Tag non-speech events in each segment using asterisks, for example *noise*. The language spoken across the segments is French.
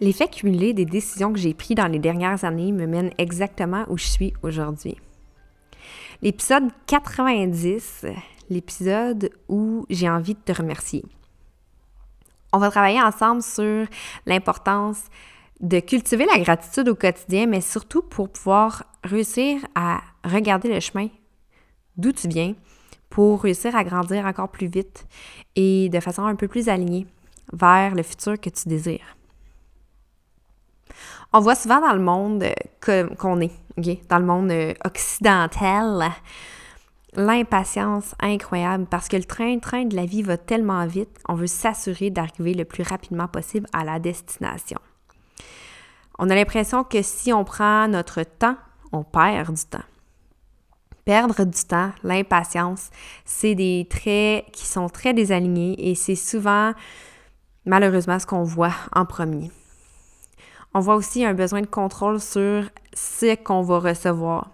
L'effet cumulé des décisions que j'ai prises dans les dernières années me mène exactement où je suis aujourd'hui. L'épisode 90, l'épisode où j'ai envie de te remercier. On va travailler ensemble sur l'importance de cultiver la gratitude au quotidien, mais surtout pour pouvoir réussir à regarder le chemin d'où tu viens, pour réussir à grandir encore plus vite et de façon un peu plus alignée vers le futur que tu désires. On voit souvent dans le monde qu'on est, dans le monde euh, occidental, l'impatience incroyable parce que le train-train de la vie va tellement vite, on veut s'assurer d'arriver le plus rapidement possible à la destination. On a l'impression que si on prend notre temps, on perd du temps. Perdre du temps, l'impatience, c'est des traits qui sont très désalignés et c'est souvent, malheureusement, ce qu'on voit en premier. On voit aussi un besoin de contrôle sur ce qu'on va recevoir.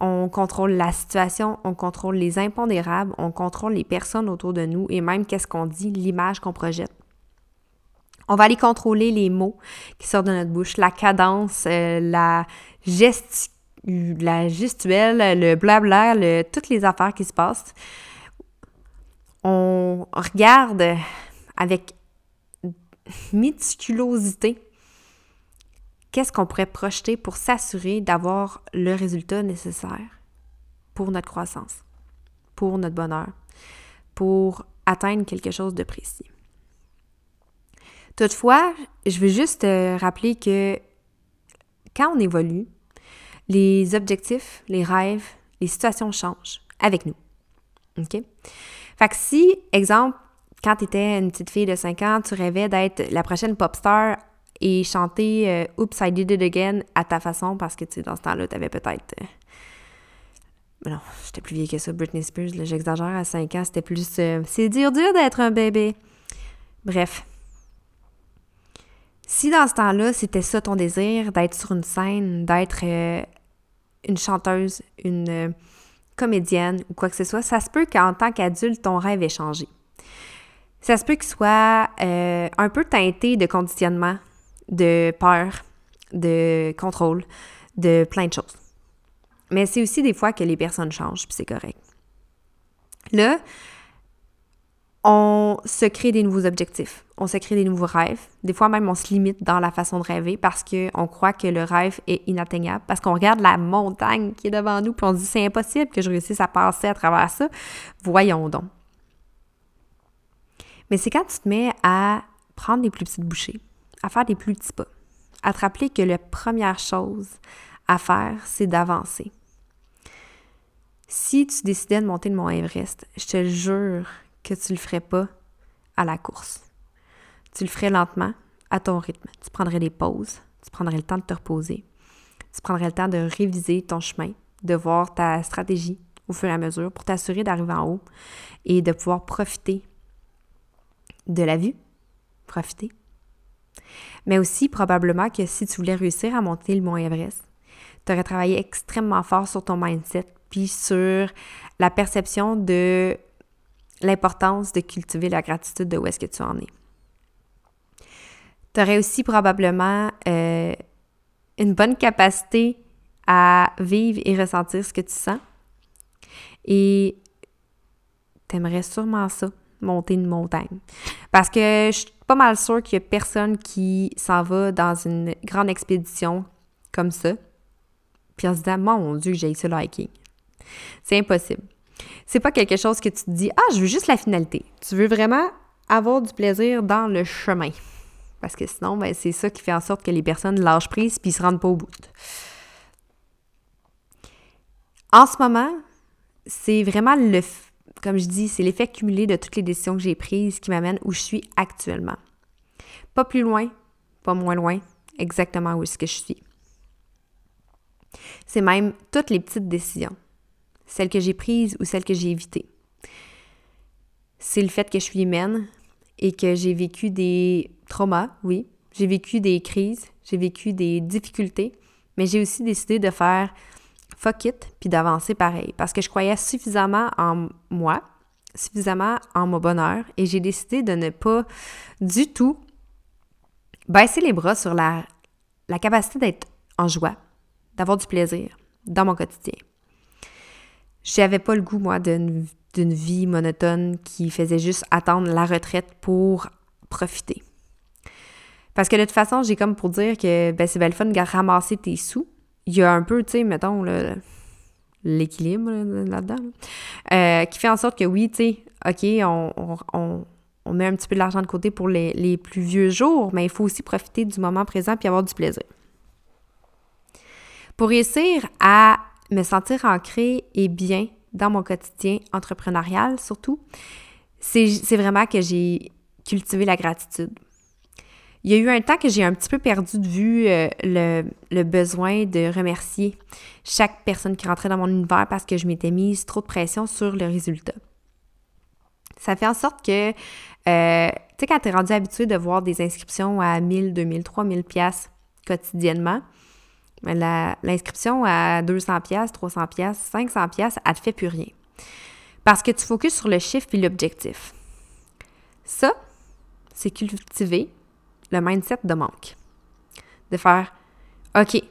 On contrôle la situation, on contrôle les impondérables, on contrôle les personnes autour de nous et même qu'est-ce qu'on dit, l'image qu'on projette. On va aller contrôler les mots qui sortent de notre bouche, la cadence, euh, la, gestuelle, le blabla, toutes les affaires qui se passent. On regarde avec méticulosité qu'est-ce qu'on pourrait projeter pour s'assurer d'avoir le résultat nécessaire pour notre croissance, pour notre bonheur, pour atteindre quelque chose de précis. Toutefois, je veux juste rappeler que quand on évolue, les objectifs, les rêves, les situations changent avec nous. OK? Fait que si, exemple, quand tu étais une petite fille de 5 ans, tu rêvais d'être la prochaine pop star et chanter euh, Oops, I did it again à ta façon parce que, tu sais, dans ce temps-là, tu avais peut-être. Euh, non, j'étais plus vieille que ça, Britney Spears, j'exagère, à 5 ans, c'était plus. Euh, c'est dur, dur d'être un bébé. Bref. Si dans ce temps-là, c'était ça ton désir, d'être sur une scène, d'être une chanteuse, une comédienne ou quoi que ce soit, ça se peut qu'en tant qu'adulte, ton rêve ait changé. Ça se peut qu'il soit un peu teinté de conditionnement, de peur, de contrôle, de plein de choses. Mais c'est aussi des fois que les personnes changent, puis c'est correct. Là, on se crée des nouveaux objectifs, on se crée des nouveaux rêves. Des fois même, on se limite dans la façon de rêver parce qu'on croit que le rêve est inatteignable, parce qu'on regarde la montagne qui est devant nous, puis on se dit c'est impossible que je réussisse à passer à travers ça. Voyons donc. Mais c'est quand tu te mets à prendre des plus petites bouchées, à faire des plus petits pas, à te rappeler que la première chose à faire, c'est d'avancer. Si tu décidais de monter le mont Everest, je te jure que tu le ferais pas à la course. Tu le ferais lentement, à ton rythme. Tu prendrais des pauses, tu prendrais le temps de te reposer, tu prendrais le temps de réviser ton chemin, de voir ta stratégie au fur et à mesure pour t'assurer d'arriver en haut et de pouvoir profiter de la vue, profiter mais aussi probablement que si tu voulais réussir à monter le mont Everest, tu aurais travaillé extrêmement fort sur ton mindset, puis sur la perception de l'importance de cultiver la gratitude de où est-ce que tu en es. Tu aurais aussi probablement euh, une bonne capacité à vivre et ressentir ce que tu sens. Et t'aimerais sûrement ça, monter une montagne. Parce que je suis pas mal sûre qu'il y a personne qui s'en va dans une grande expédition comme ça, puis en se disant, mon Dieu, j'ai ça le hiking. C'est impossible. C'est pas quelque chose que tu te dis, ah, je veux juste la finalité. Tu veux vraiment avoir du plaisir dans le chemin. Parce que sinon, ben, c'est ça qui fait en sorte que les personnes lâchent prise puis se rendent pas au bout. En ce moment, c'est vraiment le, comme je dis, c'est l'effet cumulé de toutes les décisions que j'ai prises qui m'amènent où je suis actuellement. Pas plus loin, pas moins loin, exactement où est-ce que je suis. C'est même toutes les petites décisions, celles que j'ai prises ou celles que j'ai évitées. C'est le fait que je suis humaine et que j'ai vécu des traumas, oui, j'ai vécu des crises, j'ai vécu des difficultés, mais j'ai aussi décidé de faire fuck it, puis d'avancer pareil. Parce que je croyais suffisamment en moi, suffisamment en mon bonheur, et j'ai décidé de ne pas du tout baisser les bras sur la, capacité d'être en joie, d'avoir du plaisir dans mon quotidien. J'avais pas le goût, moi, d'une vie monotone qui faisait juste attendre la retraite pour profiter. Parce que de toute façon, j'ai comme pour dire que ben, c'est belle fun de ramasser tes sous, il y a un peu, tu sais, mettons, l'équilibre là-dedans, euh, qui fait en sorte que oui, tu sais, OK, on, met un petit peu de l'argent de côté pour les, plus vieux jours, mais il faut aussi profiter du moment présent puis avoir du plaisir. Pour réussir à me sentir ancrée et bien dans mon quotidien entrepreneurial, surtout, c'est vraiment que j'ai cultivé la gratitude. Il y a eu un temps que j'ai un petit peu perdu de vue euh, le, besoin de remercier chaque personne qui rentrait dans mon univers parce que je m'étais mise trop de pression sur le résultat. Ça fait en sorte que, euh, tu sais, quand tu es rendu habitué de voir des inscriptions à 1000, 2000, 3000 pièces quotidiennement, l'inscription à 200 pièces, 300 pièces, 500 pièces, elle te fait plus rien. Parce que tu focuses sur le chiffre et l'objectif. Ça, c'est cultiver le mindset de manque. De faire OK,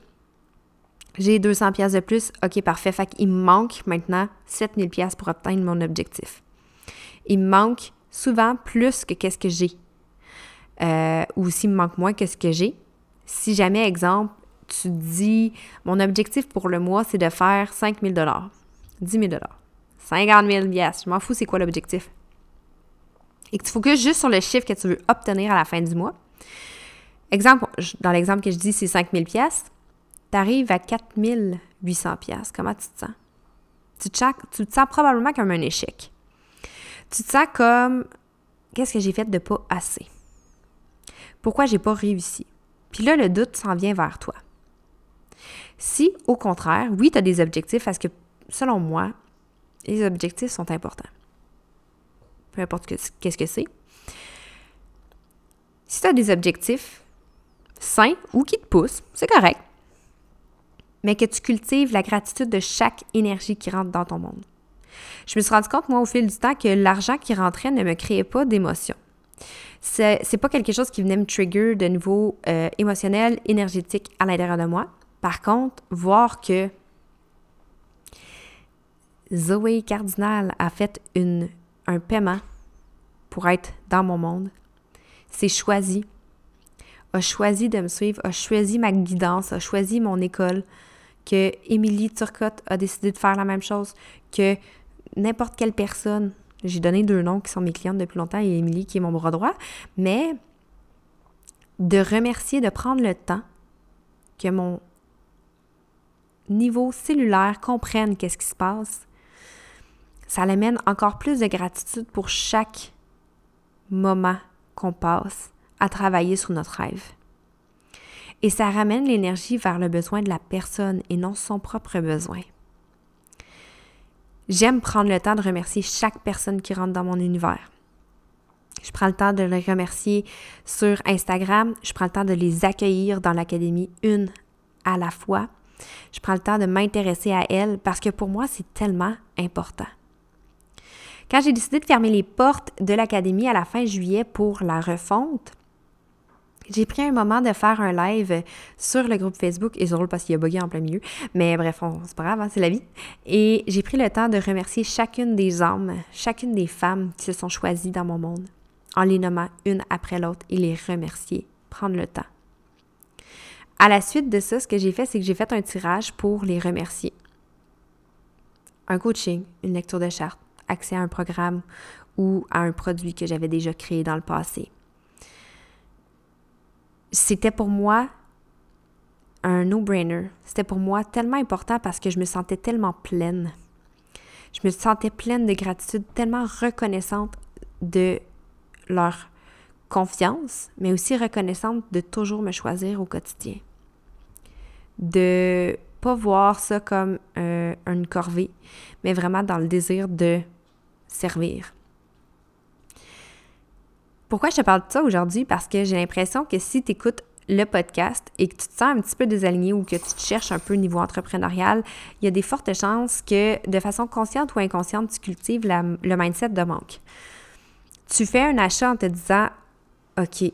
j'ai 200 pièces de plus, OK, parfait. Fait qu'il me manque maintenant 7000 pièces pour atteindre mon objectif. Il me manque souvent plus que qu'est-ce que j'ai. Euh, ou s'il me manque moins que ce que j'ai. Si jamais, exemple, tu dis, mon objectif pour le mois, c'est de faire 5 000 10 000 50 000 je m'en fous, c'est quoi l'objectif? Et que tu focuses juste sur le chiffre que tu veux obtenir à la fin du mois, Exemple, dans l'exemple que je dis, c'est 5000 pièces. Tu arrives à 4800 pièces. Comment tu te sens? Tu te, sens, tu te sens probablement comme un échec. Tu te sens comme qu'est-ce que j'ai fait de pas assez? Pourquoi j'ai pas réussi? Puis là, le doute s'en vient vers toi. Si, au contraire, oui, tu as des objectifs, parce que, selon moi, les objectifs sont importants. Peu importe qu'est-ce que c'est. Si tu as des objectifs sains ou qui te poussent, c'est correct. Mais que tu cultives la gratitude de chaque énergie qui rentre dans ton monde. Je me suis rendu compte, moi, au fil du temps, que l'argent qui rentrait ne me créait pas d'émotion. C'est, pas quelque chose qui venait me trigger de niveau euh, émotionnel, énergétique à l'intérieur de moi. Par contre, voir que Zoé Cardinal a fait un paiement pour être dans mon monde, c'est choisi, a choisi de me suivre, a choisi ma guidance, a choisi mon école, que Émilie Turcotte a décidé de faire la même chose, que n'importe quelle personne, j'ai donné deux noms qui sont mes clientes depuis longtemps et Émilie qui est mon bras droit, mais de remercier, de prendre le temps que mon niveau cellulaire comprenne qu'est-ce qui se passe, ça l'amène encore plus de gratitude pour chaque moment qu'on passe à travailler sur notre rêve. Et ça ramène l'énergie vers le besoin de la personne et non son propre besoin. J'aime prendre le temps de remercier chaque personne qui rentre dans mon univers. Je prends le temps de les remercier sur Instagram. Je prends le temps de les accueillir dans l'académie une à la fois. Je prends le temps de m'intéresser à elles parce que pour moi, c'est tellement important. Quand j'ai décidé de fermer les portes de l'académie à la fin juillet pour la refonte, J'ai pris un moment de faire un live sur le groupe Facebook, et c'est drôle parce qu'il a bugué en plein milieu, mais bref, c'est pas grave, hein, c'est la vie. Et j'ai pris le temps de remercier chacune des âmes, chacune des femmes qui se sont choisies dans mon monde, en les nommant une après l'autre et les remercier, prendre le temps. À la suite de ça, ce que j'ai fait, c'est que j'ai fait un tirage pour les remercier. Un coaching, une lecture de charte, accès à un programme ou à un produit que j'avais déjà créé dans le passé c'était pour moi un no-brainer. C'était pour moi tellement important parce que je me sentais tellement pleine. Je me sentais pleine de gratitude, tellement reconnaissante de leur confiance, mais aussi reconnaissante de toujours me choisir au quotidien. De pas voir ça comme euh, une corvée, mais vraiment dans le désir de servir. Pourquoi je te parle de ça aujourd'hui? Parce que j'ai l'impression que si tu écoutes le podcast et que tu te sens un petit peu désaligné ou que tu te cherches un peu au niveau entrepreneurial, il y a des fortes chances que de façon consciente ou inconsciente, tu cultives le mindset de manque. Tu fais un achat en te disant OK,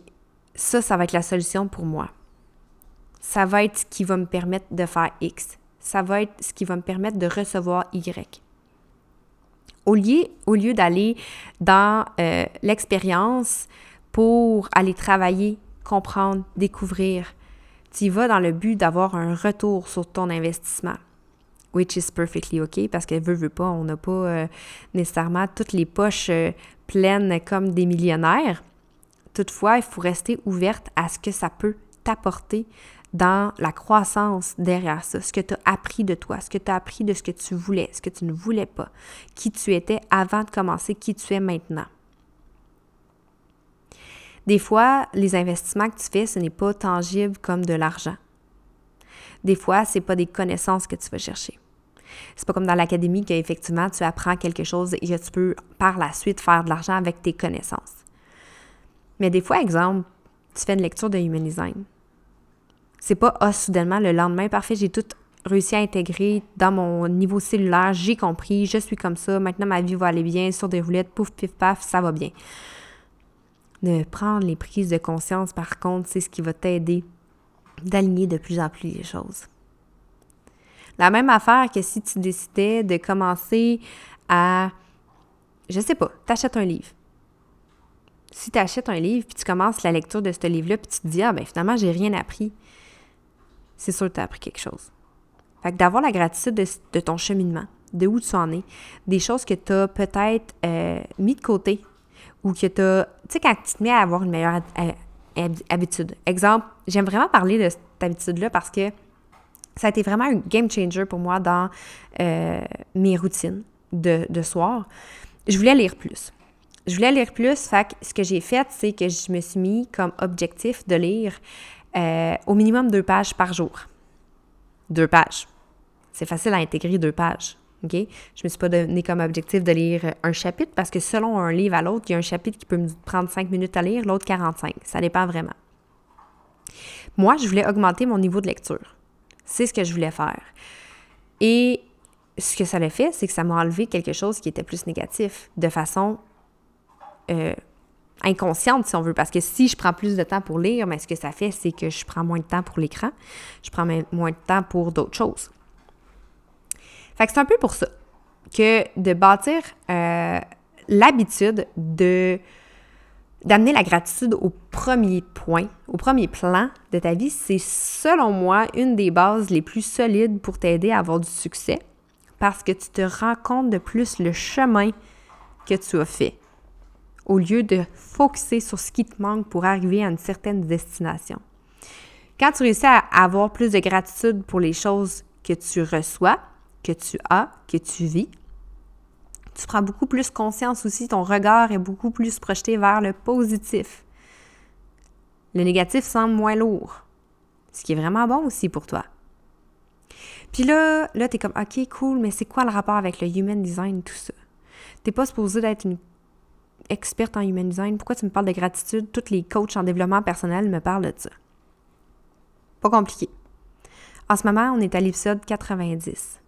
ça, ça va être la solution pour moi. Ça va être ce qui va me permettre de faire X. Ça va être ce qui va me permettre de recevoir Y. Au lieu, au lieu d'aller dans euh, l'expérience pour aller travailler, comprendre, découvrir, tu y vas dans le but d'avoir un retour sur ton investissement. Which is perfectly OK, parce que veut, veut pas, on n'a pas euh, nécessairement toutes les poches euh, pleines comme des millionnaires. Toutefois, il faut rester ouverte à ce que ça peut t'apporter dans la croissance derrière ça, ce que tu as appris de toi, ce que tu as appris de ce que tu voulais, ce que tu ne voulais pas, qui tu étais avant de commencer, qui tu es maintenant. Des fois, les investissements que tu fais, ce n'est pas tangible comme de l'argent. Des fois, ce n'est pas des connaissances que tu vas chercher. C'est pas comme dans l'académie qu'effectivement tu apprends quelque chose et que tu peux par la suite faire de l'argent avec tes connaissances. Mais des fois, exemple, tu fais une lecture de Human Design. C'est pas ah, soudainement le lendemain, parfait, j'ai tout réussi à intégrer dans mon niveau cellulaire, j'ai compris, je suis comme ça, maintenant ma vie va aller bien, sur des roulettes, pouf, pif, paf, ça va bien. De prendre les prises de conscience, par contre, c'est ce qui va t'aider d'aligner de plus en plus les choses. La même affaire que si tu décidais de commencer à, je sais pas, t'achètes un livre. Si tu achètes un livre, puis tu commences la lecture de ce livre-là, puis tu te dis, ah ben finalement, j'ai rien appris c'est sûr que tu as appris quelque chose. Fait que d'avoir la gratitude de, ton cheminement, de où tu en es, des choses que tu as peut-être euh, mis de côté ou que tu as. Tu sais, quand tu te mets à avoir une meilleure habitude. Exemple, j'aime vraiment parler de cette habitude-là parce que ça a été vraiment un game changer pour moi dans euh, mes routines de, de soir. Je voulais lire plus. Je voulais lire plus, fait que ce que j'ai fait, c'est que je me suis mis comme objectif de lire euh, au minimum deux pages par jour. Deux pages. C'est facile à intégrer deux pages. Je me suis pas donné comme objectif de lire un chapitre parce que selon un livre à l'autre, il y a un chapitre qui peut me prendre cinq minutes à lire, l'autre 45. Ça dépend vraiment. Moi, je voulais augmenter mon niveau de lecture. C'est ce que je voulais faire. Et ce que ça l'a fait, c'est que ça m'a enlevé quelque chose qui était plus négatif de façon euh, inconsciente, si on veut. Parce que si je prends plus de temps pour lire, mais ce que ça fait, c'est que je prends moins de temps pour l'écran. Je prends moins de temps pour d'autres choses. Fait que c'est un peu pour ça que de bâtir euh, l'habitude de d'amener la gratitude au premier point, au premier plan de ta vie, c'est selon moi une des bases les plus solides pour t'aider à avoir du succès parce que tu te rends compte de plus le chemin que tu as fait au lieu de focuser sur ce qui te manque pour arriver à une certaine destination. Quand tu réussis à avoir plus de gratitude pour les choses que tu reçois, que tu as, que tu vis, tu prends beaucoup plus conscience aussi, ton regard est beaucoup plus projeté vers le positif. Le négatif semble moins lourd, ce qui est vraiment bon aussi pour toi. Puis là, là, es comme, OK, cool, mais c'est quoi le rapport avec le human design, tout ça? T'es pas supposé d'être une experte en human design, pourquoi tu me parles de gratitude? Tous les coachs en développement personnel me parlent de ça. Pas compliqué. En ce moment, on est à l'épisode 90.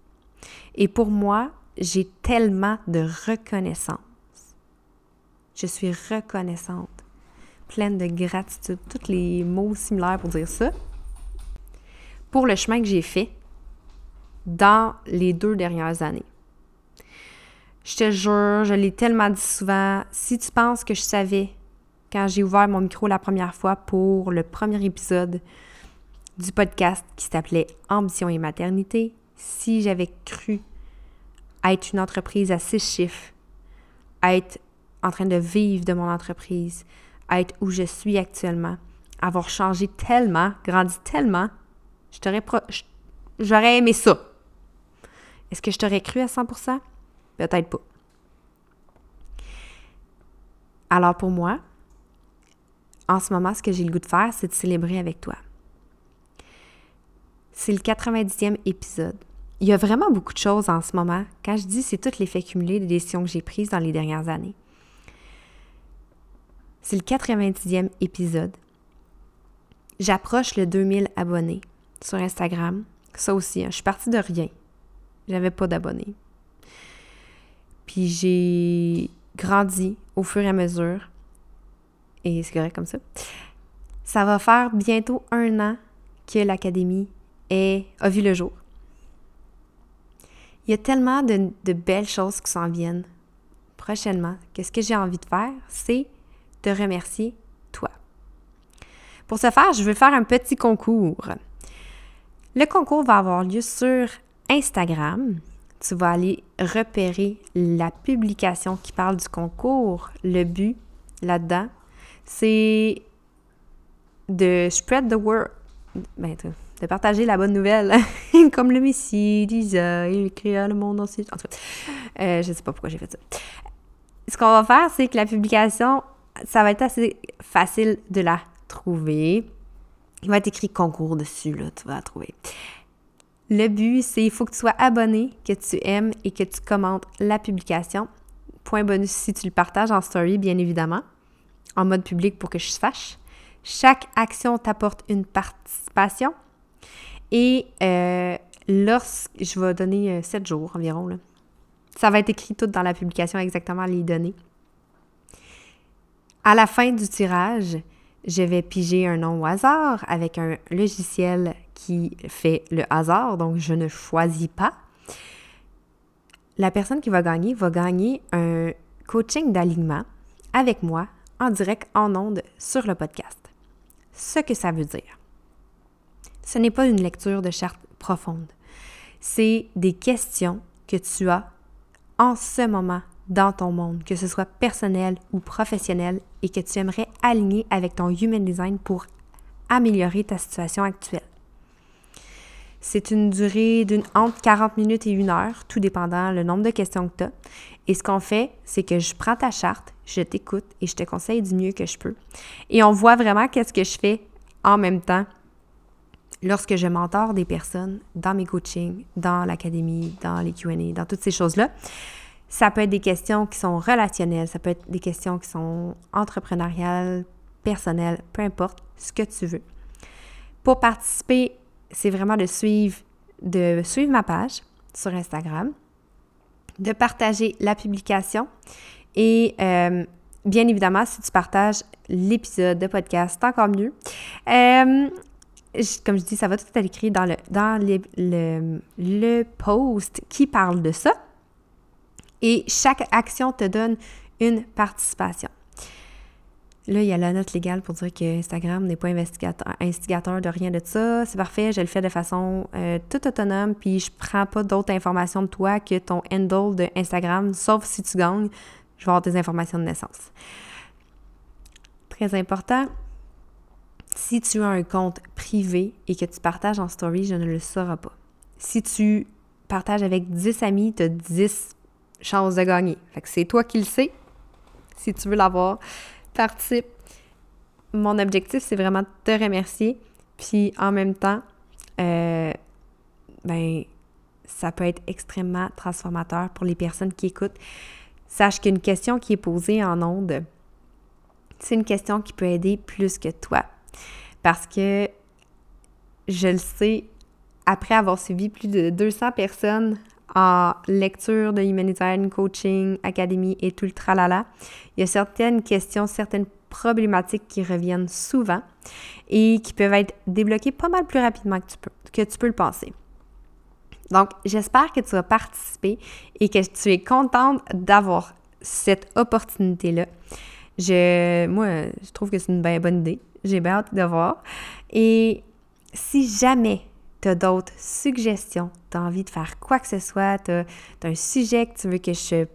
Et pour moi, j'ai tellement de reconnaissance. Je suis reconnaissante. pleine de gratitude, tous les mots similaires pour dire ça, pour le chemin que j'ai fait dans les deux dernières années. Je te jure, je l'ai tellement dit souvent, si tu penses que je savais quand j'ai ouvert mon micro la première fois pour le premier épisode du podcast qui s'appelait Ambition et maternité, si j'avais cru être une entreprise à six chiffres, être en train de vivre de mon entreprise, être où je suis actuellement, avoir changé tellement, grandi tellement, j'aurais aimé ça. Est-ce que je t'aurais cru à 100%? Peut-être pas. Alors pour moi, en ce moment, ce que j'ai le goût de faire, c'est de célébrer avec toi. C'est le 90e épisode. Il y a vraiment beaucoup de choses en ce moment. Quand je dis c'est tout l'effet cumulé des décisions que j'ai prises dans les dernières années. C'est le 90e épisode. J'approche le 2000 abonnés sur Instagram. Ça aussi, hein, je suis partie de rien. J'avais pas d'abonnés. Puis j'ai grandi au fur et à mesure. Et c'est correct comme ça. Ça va faire bientôt un an que l'Académie a vu le jour. Il y a tellement de, belles choses qui s'en viennent prochainement que ce que j'ai envie de faire, c'est te remercier, toi. Pour ce faire, je veux faire un petit concours. Le concours va avoir lieu sur Instagram. Tu vas aller repérer la publication qui parle du concours. Le but là-dedans, c'est de spread the word. Ben, de partager la bonne nouvelle, *laughs* comme le Messie, Lisa, il créa le monde entier. En tout cas, euh, je ne sais pas pourquoi j'ai fait ça. Ce qu'on va faire, c'est que la publication, ça va être assez facile de la trouver. Il va être écrit concours dessus, là, tu vas la trouver. Le but, c'est il faut que tu sois abonné, que tu aimes et que tu commentes la publication. Point bonus si tu le partages en story, bien évidemment, en mode public pour que je sache. Chaque action t'apporte une participation. Et euh, lorsque je vais donner 7 euh, jours environ, ça va être écrit tout dans la publication exactement les données. À la fin du tirage, je vais piger un nom au hasard avec un logiciel qui fait le hasard, donc je ne choisis pas. La personne qui va gagner va gagner un coaching d'alignement avec moi en direct en ondes sur le podcast. Ce que ça veut dire. Ce n'est pas une lecture de charte profonde. C'est des questions que tu as en ce moment dans ton monde, que ce soit personnel ou professionnel, et que tu aimerais aligner avec ton Human Design pour améliorer ta situation actuelle. C'est une durée d'une entre 40 minutes et une heure, tout dépendant le nombre de questions que tu as. Et ce qu'on fait, c'est que je prends ta charte, je t'écoute et je te conseille du mieux que je peux. Et on voit vraiment qu'est-ce que je fais en même temps lorsque je mentor des personnes dans mes coachings, dans l'académie, dans les QA, dans toutes ces choses-là, ça peut être des questions qui sont relationnelles, ça peut être des questions qui sont entrepreneuriales, personnelles, peu importe ce que tu veux. Pour participer, c'est vraiment de suivre, de suivre ma page sur Instagram, de partager la publication et euh, bien évidemment, si tu partages l'épisode de podcast, c'est encore mieux. Euh, comme je dis, ça va tout être écrit dans le, dans le, le post qui parle de ça. Et chaque action te donne une participation. Là, il y a la note légale pour dire que Instagram n'est pas instigateur de rien de ça. C'est parfait, je le fais de façon euh, toute autonome, puis je prends pas d'autres informations de toi que ton handle de Instagram, sauf si tu gagnes, je vais avoir tes informations de naissance. Très important, si tu as un compte privé et que tu partages en story, je ne le saurai pas. Si tu partages avec 10 amis, tu as 10 chances de gagner. Fait que c'est toi qui le sais. Si tu veux l'avoir, participe. Mon objectif, c'est vraiment de te remercier. Puis en même temps, euh, ben, ça peut être extrêmement transformateur pour les personnes qui écoutent. Sache qu'une question qui est posée en ondes, c'est une question qui peut aider plus que toi. Parce que je le sais, après avoir suivi plus de 200 personnes en lecture de Humanitarian Coaching Academy et tout le tralala, il y a certaines questions, certaines problématiques qui reviennent souvent et qui peuvent être débloquées pas mal plus rapidement que tu peux, que tu peux le penser. Donc, j'espère que tu vas participer et que tu es contente d'avoir cette opportunité-là. Je, moi, je trouve que c'est une bien bonne idée. J'ai bien hâte de voir. Et si jamais tu as d'autres suggestions, tu as envie de faire quoi que ce soit, tu as, un sujet que tu veux que je,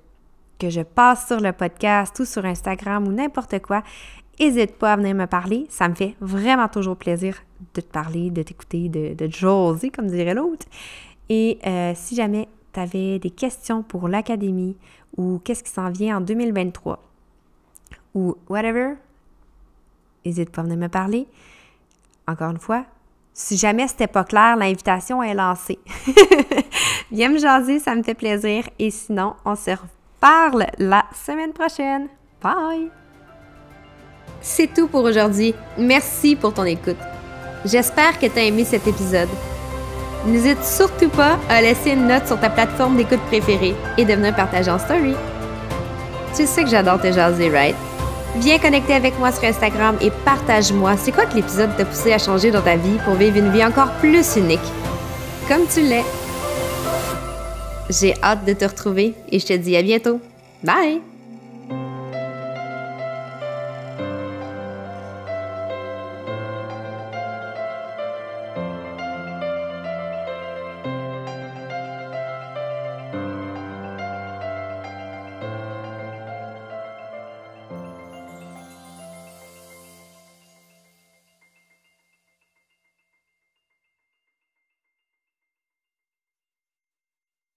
que je passe sur le podcast ou sur Instagram ou n'importe quoi, n'hésite pas à venir me parler. Ça me fait vraiment toujours plaisir de te parler, de t'écouter, de, de jaser, comme dirait l'autre. Et euh, si jamais tu avais des questions pour l'académie ou qu'est-ce qui s'en vient en 2023 ou whatever, n'hésite pas à venir me parler. Encore une fois, si jamais c'était pas clair, l'invitation est lancée. *laughs* Viens me jaser, ça me fait plaisir. Et sinon, on se reparle la semaine prochaine. Bye! C'est tout pour aujourd'hui. Merci pour ton écoute. J'espère que tu as aimé cet épisode. N'hésite surtout pas à laisser une note sur ta plateforme d'écoute préférée et de venir partager en story. Tu sais que j'adore te jaser, right? Viens connecter avec moi sur Instagram et partage-moi c'est quoi que l'épisode t'a poussé à changer dans ta vie pour vivre une vie encore plus unique? Comme tu l'es. J'ai hâte de te retrouver et je te dis à bientôt. Bye!